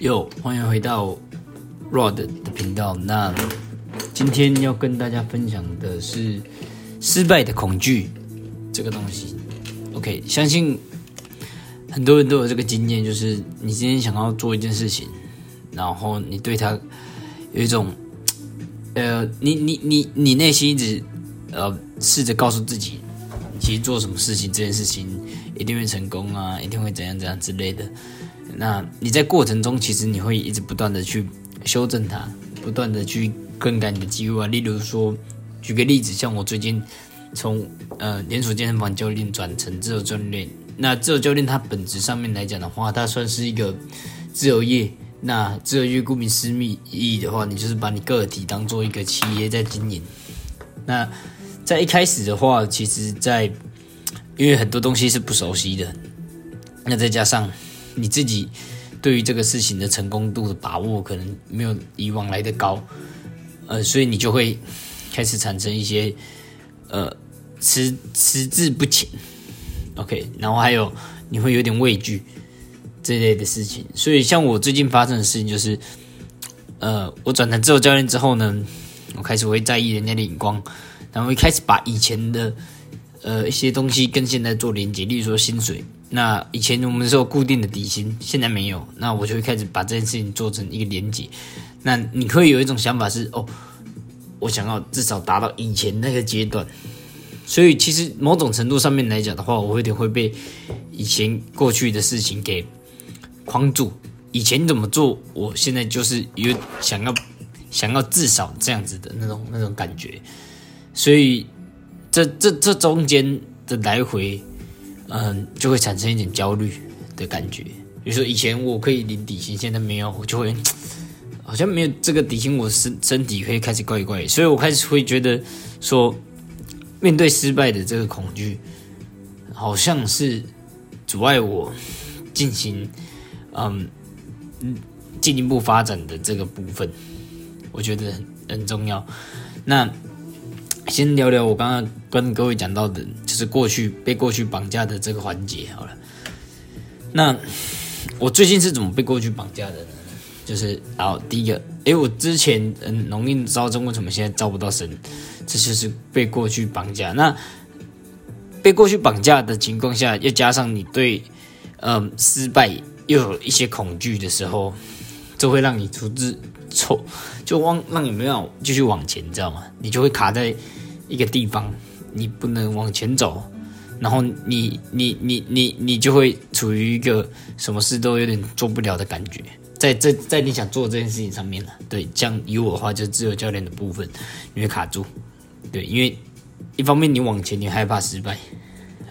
又欢迎回到 Rod 的频道。那今天要跟大家分享的是失败的恐惧这个东西。OK，相信很多人都有这个经验，就是你今天想要做一件事情，然后你对他有一种呃，你你你你内心一直呃试着告诉自己，其实做什么事情这件事情一定会成功啊，一定会怎样怎样之类的。那你在过程中，其实你会一直不断的去修正它，不断的去更改你的记录啊。例如说，举个例子，像我最近从呃连锁健身房教练转成自由教练。那自由教练它本质上面来讲的话，它算是一个自由业。那自由业顾名思义意义的话，你就是把你个体当做一个企业在经营。那在一开始的话，其实，在因为很多东西是不熟悉的，那再加上。你自己对于这个事情的成功度的把握，可能没有以往来的高，呃，所以你就会开始产生一些呃迟迟滞不前，OK，然后还有你会有点畏惧这类的事情。所以像我最近发生的事情就是，呃，我转成自由教练之后呢，我开始会在意人家的眼光，然后一开始把以前的呃一些东西跟现在做连接，例如说薪水。那以前我们是有固定的底薪，现在没有，那我就会开始把这件事情做成一个连结。那你可以有一种想法是，哦，我想要至少达到以前那个阶段。所以其实某种程度上面来讲的话，我有点会被以前过去的事情给框住。以前怎么做，我现在就是有想要想要至少这样子的那种那种感觉。所以这这这中间的来回。嗯，就会产生一点焦虑的感觉。比如说，以前我可以领底薪，现在没有，我就会好像没有这个底薪，我身身体会开始怪怪。所以我开始会觉得说，面对失败的这个恐惧，好像是阻碍我进行嗯嗯进一步发展的这个部分，我觉得很很重要。那。先聊聊我刚刚跟各位讲到的，就是过去被过去绑架的这个环节。好了，那我最近是怎么被过去绑架的呢？就是然后，第一个，诶，我之前嗯农历招生，为什么现在招不到生？这就是被过去绑架。那被过去绑架的情况下，又加上你对嗯失败又有一些恐惧的时候，这会让你出自错，就往让你没有继续往前，你知道吗？你就会卡在。一个地方，你不能往前走，然后你你你你你就会处于一个什么事都有点做不了的感觉，在这在你想做这件事情上面了，对，这样以我的话就自由教练的部分你会卡住，对，因为一方面你往前你害怕失败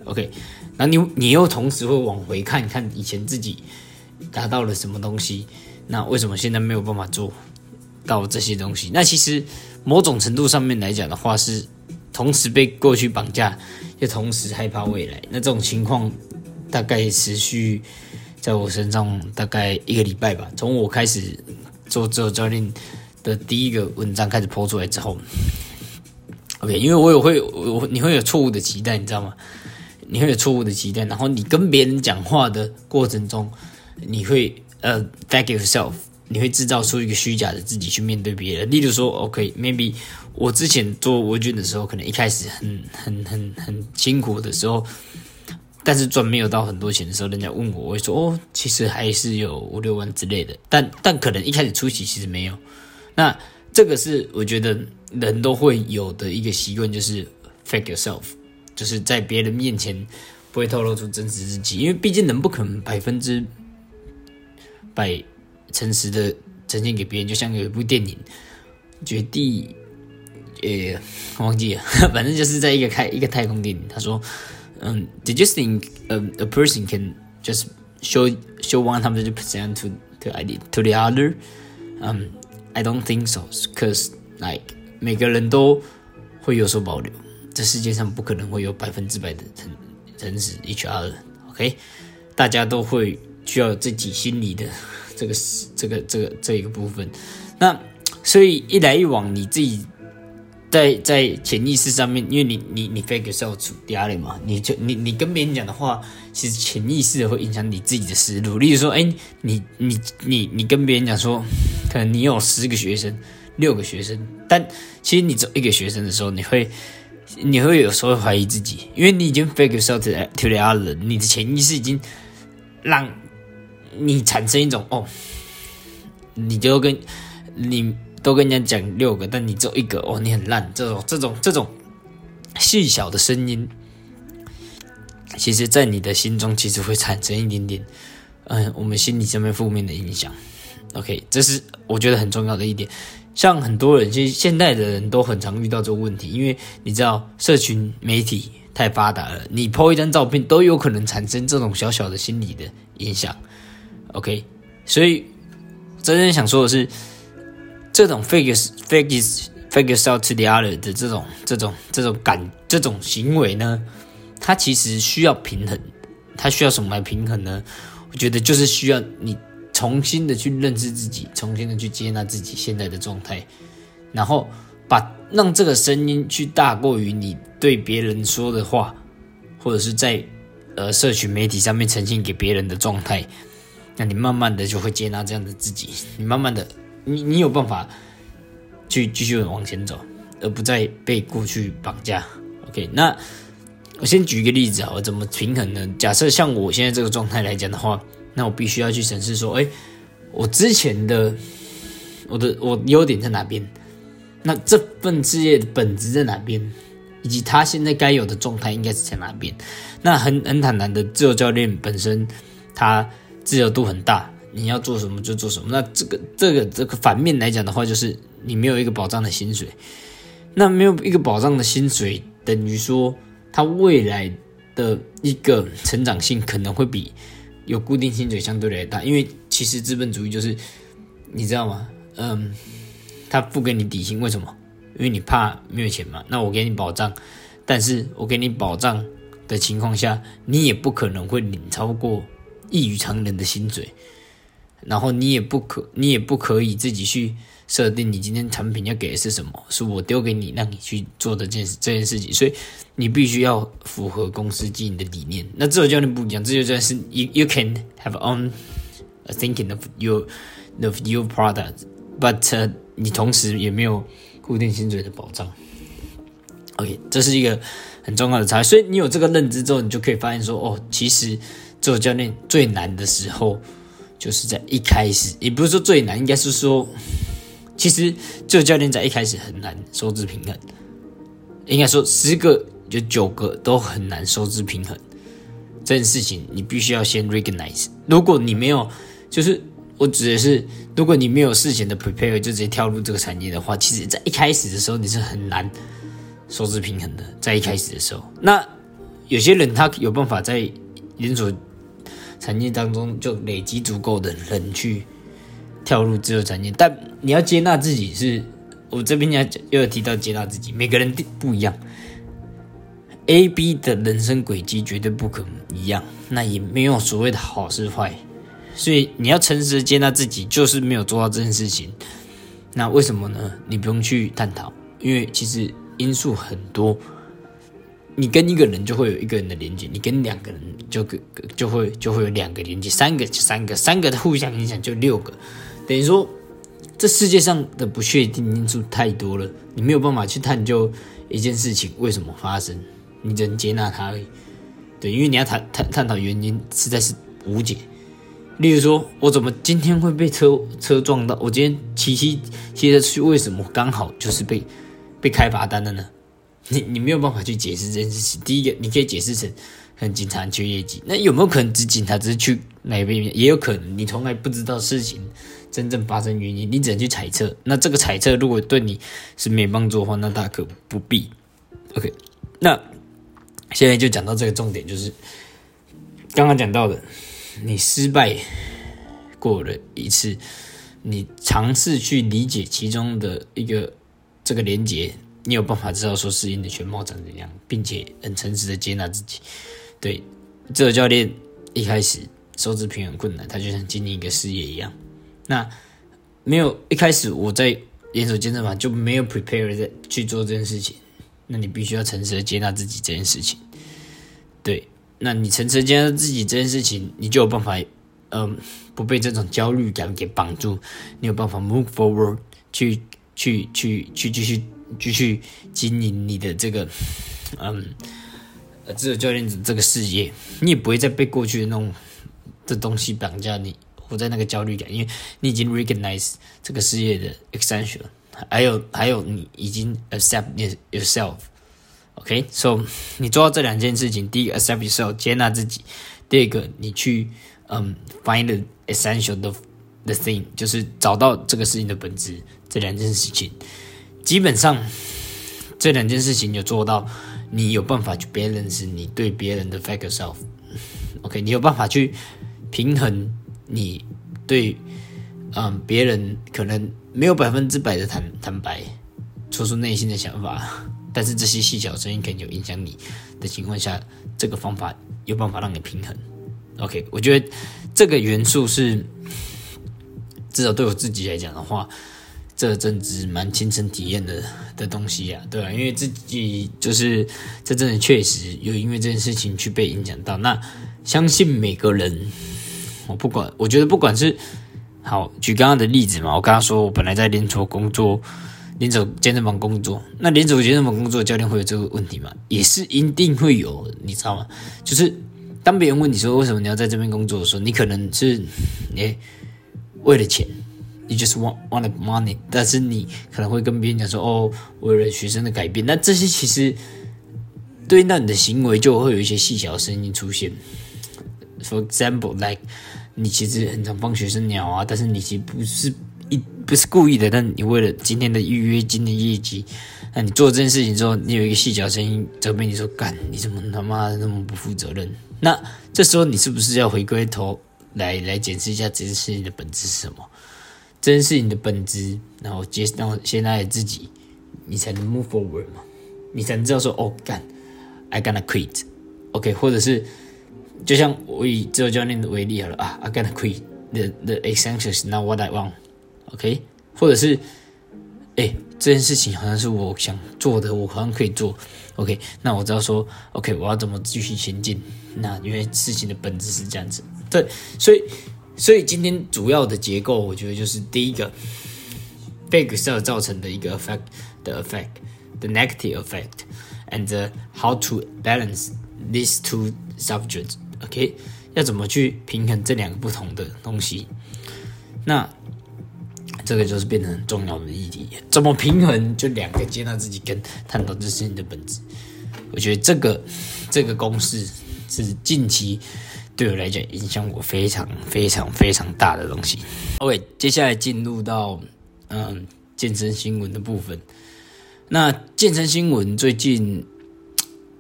，OK，那你你又同时会往回看看以前自己达到了什么东西，那为什么现在没有办法做到这些东西？那其实某种程度上面来讲的话是。同时被过去绑架，又同时害怕未来，那这种情况大概持续在我身上大概一个礼拜吧。从我开始做自由教练的第一个文章开始抛出来之后，OK，因为我有会我你会有错误的期待，你知道吗？你会有错误的期待，然后你跟别人讲话的过程中，你会呃 back yourself。你会制造出一个虚假的自己去面对别人，例如说，OK，maybe 我之前做微军的时候，可能一开始很很很很辛苦的时候，但是赚没有到很多钱的时候，人家问我，我会说，哦，其实还是有五六万之类的，但但可能一开始初期其实没有。那这个是我觉得人都会有的一个习惯，就是 fake yourself，就是在别人面前不会透露出真实自己，因为毕竟人不可能百分之百。诚实的呈现给别人，就像有一部电影《绝地》，呃，忘记了，反正就是在一个开一个太空电影。他说：“嗯，Did you think a a person can just show show one hundred percent to to idea to the other？” 嗯，I don't think so, cause like 每个人都会有所保留，这世界上不可能会有百分之百的诚诚实 each other。OK，大家都会需要自己心里的。这个是这个这个这一个部分，那所以一来一往，你自己在在潜意识上面，因为你你你 fake yourself to the other 嘛，你就你你跟别人讲的话，其实潜意识会影响你自己的思路。例如说，哎，你你你你跟别人讲说，可能你有十个学生，六个学生，但其实你只有一个学生的时候，你会你会有时候怀疑自己，因为你已经 fake yourself to the other，你的潜意识已经让你产生一种哦。你就跟你都跟人家讲六个，但你只有一个哦，你很烂。这种这种这种细小的声音，其实，在你的心中，其实会产生一点点，嗯，我们心理上面负面的影响。OK，这是我觉得很重要的一点。像很多人，其实现代的人都很常遇到这个问题，因为你知道，社群媒体太发达了，你 po 一张照片都有可能产生这种小小的心理的影响。OK，所以。真正想说的是，这种 fake fake fake yourself to the other 的这种这种这种感这种行为呢，它其实需要平衡。它需要什么来平衡呢？我觉得就是需要你重新的去认识自己，重新的去接纳自己现在的状态，然后把让这个声音去大过于你对别人说的话，或者是在呃社群媒体上面呈现给别人的状态。那你慢慢的就会接纳这样的自己，你慢慢的，你你有办法去继续往前走，而不再被过去绑架。OK，那我先举一个例子啊，我怎么平衡呢？假设像我现在这个状态来讲的话，那我必须要去审视说，哎，我之前的我的我优点在哪边？那这份事业的本质在哪边？以及他现在该有的状态应该是在哪边？那很很坦然的，自由教练本身他。自由度很大，你要做什么就做什么。那这个这个这个反面来讲的话，就是你没有一个保障的薪水。那没有一个保障的薪水，等于说他未来的一个成长性可能会比有固定薪水相对来大。因为其实资本主义就是，你知道吗？嗯，他不给你底薪，为什么？因为你怕没有钱嘛。那我给你保障，但是我给你保障的情况下，你也不可能会领超过。异于常人的薪水，然后你也不可，你也不可以自己去设定你今天产品要给的是什么，是我丢给你让你去做的件这件事情，所以你必须要符合公司经营的理念。那自由教练不一样，自由教练是 you you can have own thinking of your of your product，but 你同时也没有固定薪水的保障。OK，这是一个很重要的差，所以你有这个认知之后，你就可以发现说，哦，其实。做教练最难的时候，就是在一开始，也不是说最难，应该是说，其实做教练在一开始很难收支平衡。应该说，十个有九个都很难收支平衡。这件事情你必须要先 recognize。如果你没有，就是我指的是，如果你没有事前的 prepare，就直接跳入这个产业的话，其实在一开始的时候你是很难收支平衡的。在一开始的时候，那有些人他有办法在连锁。产业当中就累积足够的人去跳入自由产业，但你要接纳自己，是我这边要又要提到接纳自己，每个人不一样，A、B 的人生轨迹绝对不可能一样，那也没有所谓的好是坏，所以你要诚实接纳自己，就是没有做到这件事情，那为什么呢？你不用去探讨，因为其实因素很多。你跟一个人就会有一个人的连接，你跟两个人就就会就会有两个连接，三个三个，三个的互相影响就六个，等于说这世界上的不确定因素太多了，你没有办法去探究一件事情为什么发生，你只能接纳它而已。对，因为你要探探探讨原因实在是无解。例如说，我怎么今天会被车车撞到？我今天骑骑骑着去，为什么刚好就是被被开罚单的呢？你你没有办法去解释这件事情。第一个，你可以解释成，可能警察缺业绩。那有没有可能只警察只是去哪边？也有可能你从来不知道事情真正发生原因，你只能去猜测。那这个猜测如果对你是没帮助的话，那大可不必。OK，那现在就讲到这个重点，就是刚刚讲到的，你失败过了一次，你尝试去理解其中的一个这个连接。你有办法知道说事情的全貌长怎样，并且很诚实的接纳自己。对，这个教练一开始收支平衡困难，他就像经营一个事业一样。那没有一开始我在连锁健身房就没有 prepare 在去做这件事情，那你必须要诚实的接纳自己这件事情。对，那你诚实接纳自己这件事情，你就有办法，嗯，不被这种焦虑感给绑住，你有办法 move forward 去去去去继续继续经营你的这个，嗯，呃，自由教练这个事业，你也不会再被过去的那种的东西绑架你。活在那个焦虑感，因为你已经 recognize 这个事业的 extension，还有还有你已经 accept yourself，OK，so 你做到这两件事情，第一个 accept yourself 接纳自己，第二个你去嗯 find the essential 的 the thing，就是找到这个事情的本质，这两件事情，基本上这两件事情有做到，你有办法去 balance 你对别人的 f a k e self，OK，你有办法去平衡。你对，嗯，别人可能没有百分之百的坦坦白，说出内心的想法，但是这些细小声音可能有影响你的情况下，这个方法有办法让你平衡。OK，我觉得这个元素是至少对我自己来讲的话，这阵子蛮亲身体验的的东西呀，对吧？因为自己就是这阵子确实有因为这件事情去被影响到，那相信每个人。我不管，我觉得不管是好举刚刚的例子嘛，我刚刚说我本来在连锁工作，连锁健身房工作，那连锁健身房工作教练会有这个问题吗？也是一定会有，你知道吗？就是当别人问你说为什么你要在这边工作的时候，你可能是诶为了钱，你就是 want want money，但是你可能会跟别人讲说哦，为了学生的改变，那这些其实对那你的行为就会有一些细小的声音出现，for example，like。你其实很常帮学生鸟啊，但是你其实不是一不是故意的，但你为了今天的预约、今天业绩，那你做这件事情之后，你有一个细小声音责备你说：“干，你怎么他妈的那么不负责任？”那这时候你是不是要回归头来来检视一下这件事情的本质是什么？这是你的本质，然后接让现在自己，你才能 move forward 嘛？你才能知道说：“哦，干，I gonna quit，OK，或者是。”就像我以自由教练为例好了啊，I gotta quit the the essentials now what I want，OK，或者是，哎，这件事情好像是我想做的，我好像可以做，OK，那我知道说，OK，我要怎么继续前进？那因为事情的本质是这样子，对，所以，所以今天主要的结构，我觉得就是第一个，big cell 造成的一个 effect 的 effect，the negative effect，and how to balance these two subjects。OK，要怎么去平衡这两个不同的东西？那这个就是变成很重要的议题。怎么平衡？就两个接纳自己跟探讨这事情的本质。我觉得这个这个公式是近期对我来讲影响我非常非常非常大的东西。OK，接下来进入到嗯健身新闻的部分。那健身新闻最近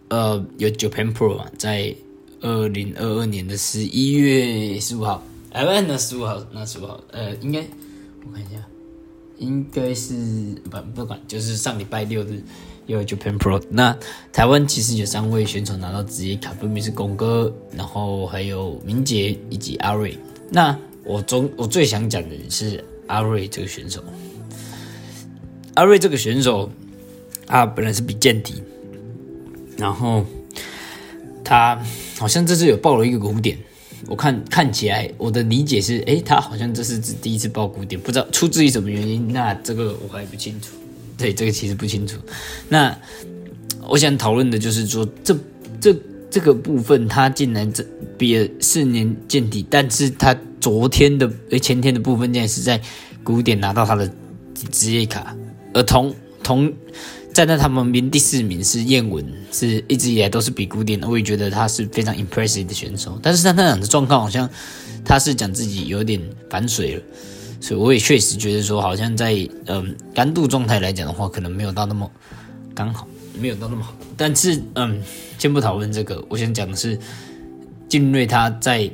呃有 Japan Pro 啊在。二零二二年的十一月十五号，哎，不，那十五号，那十五号，呃，应该我看一下，应该是不不管，就是上礼拜六日有 Japan Pro。那台湾其实有三位选手拿到职业卡，分别是龚哥，然后还有明杰以及阿瑞。那我中我最想讲的是阿瑞这个选手。阿瑞这个选手，他本来是比健体，然后他。好像这次有爆了一个古典，我看看起来我的理解是，诶，他好像这是第一次爆古典，不知道出自于什么原因，那这个我还不清楚。对，这个其实不清楚。那我想讨论的就是说，这这这个部分，他竟然这比了四年见底，但是他昨天的诶前天的部分竟然是在古典拿到他的职业卡，而同同。站在他们名第四名是燕文，是一直以来都是比古典的，我也觉得他是非常 impressive 的选手。但是他那样的状况，好像他是讲自己有点反水了，所以我也确实觉得说，好像在嗯干度状态来讲的话，可能没有到那么刚好，没有到那么好。但是嗯，先不讨论这个，我想讲的是，金瑞他在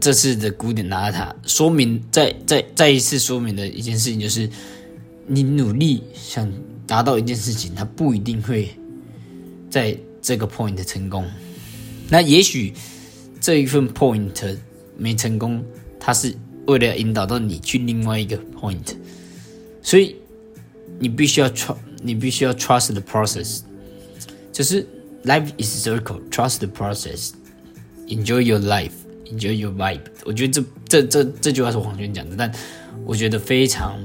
这次的古典拿他，说明再再再一次说明的一件事情就是，你努力想。达到一件事情，他不一定会在这个 point 成功。那也许这一份 point 没成功，它是为了引导到你去另外一个 point。所以你必须要 trust，你必须要 trust the process，就是 life is circle，trust the process，enjoy your life，enjoy your vibe。我觉得这这这这句话是黄轩讲的，但我觉得非常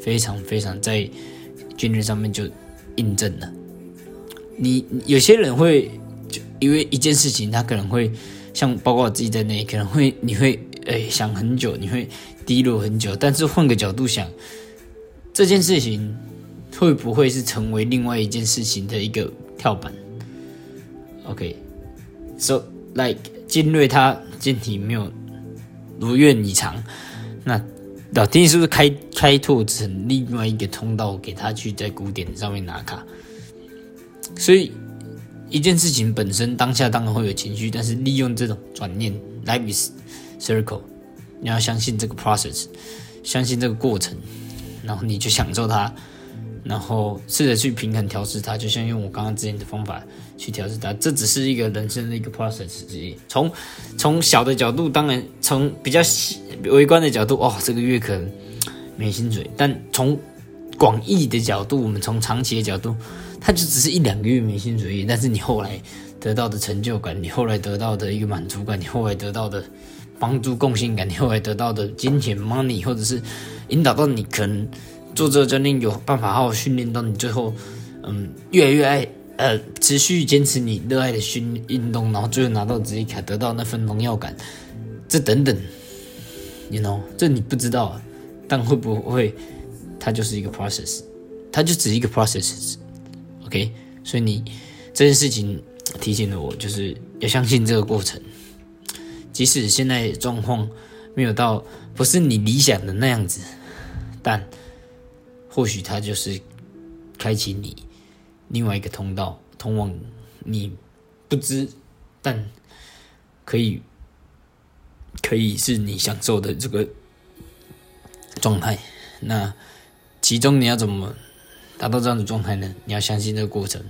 非常非常在军人上面就印证了。你有些人会就因为一件事情，他可能会像包括我自己在内，可能会你会诶想很久，你会低落很久，但是换个角度想。这件事情会不会是成为另外一件事情的一个跳板？OK，so like 金瑞他健体没有如愿以偿，那老天是不是开开拓成另外一个通道给他去在古典上面拿卡？所以一件事情本身当下当然会有情绪，但是利用这种转念，life is circle，你要相信这个 process，相信这个过程。然后你就享受它，然后试着去平衡调试它，就像用我刚刚之前的方法去调试它。这只是一个人生的一个 process 之一。从从小的角度，当然从比较微观的角度，哦，这个月可能没薪水。但从广义的角度，我们从长期的角度，它就只是一两个月没薪水。但是你后来得到的成就感，你后来得到的一个满足感，你后来得到的帮助共性感，你后来得到的金钱 money，或者是。引导到你可能做这个教练有办法好好训练到你最后，嗯，越来越爱呃持续坚持你热爱的训运动，然后最后拿到职业卡，得到那份荣耀感，这等等，you know，这你不知道，但会不会它就是一个 process，它就只是一个 process，OK，所以你这件事情提醒了我，就是要相信这个过程，即使现在状况没有到不是你理想的那样子。但或许它就是开启你另外一个通道，通往你不知但可以可以是你享受的这个状态。那其中你要怎么达到这样的状态呢？你要相信这个过程，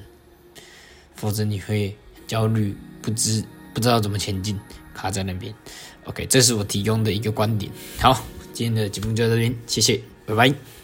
否则你会焦虑，不知不知道怎么前进，卡在那边。OK，这是我提供的一个观点。好，今天的节目就到这边，谢谢。拜拜。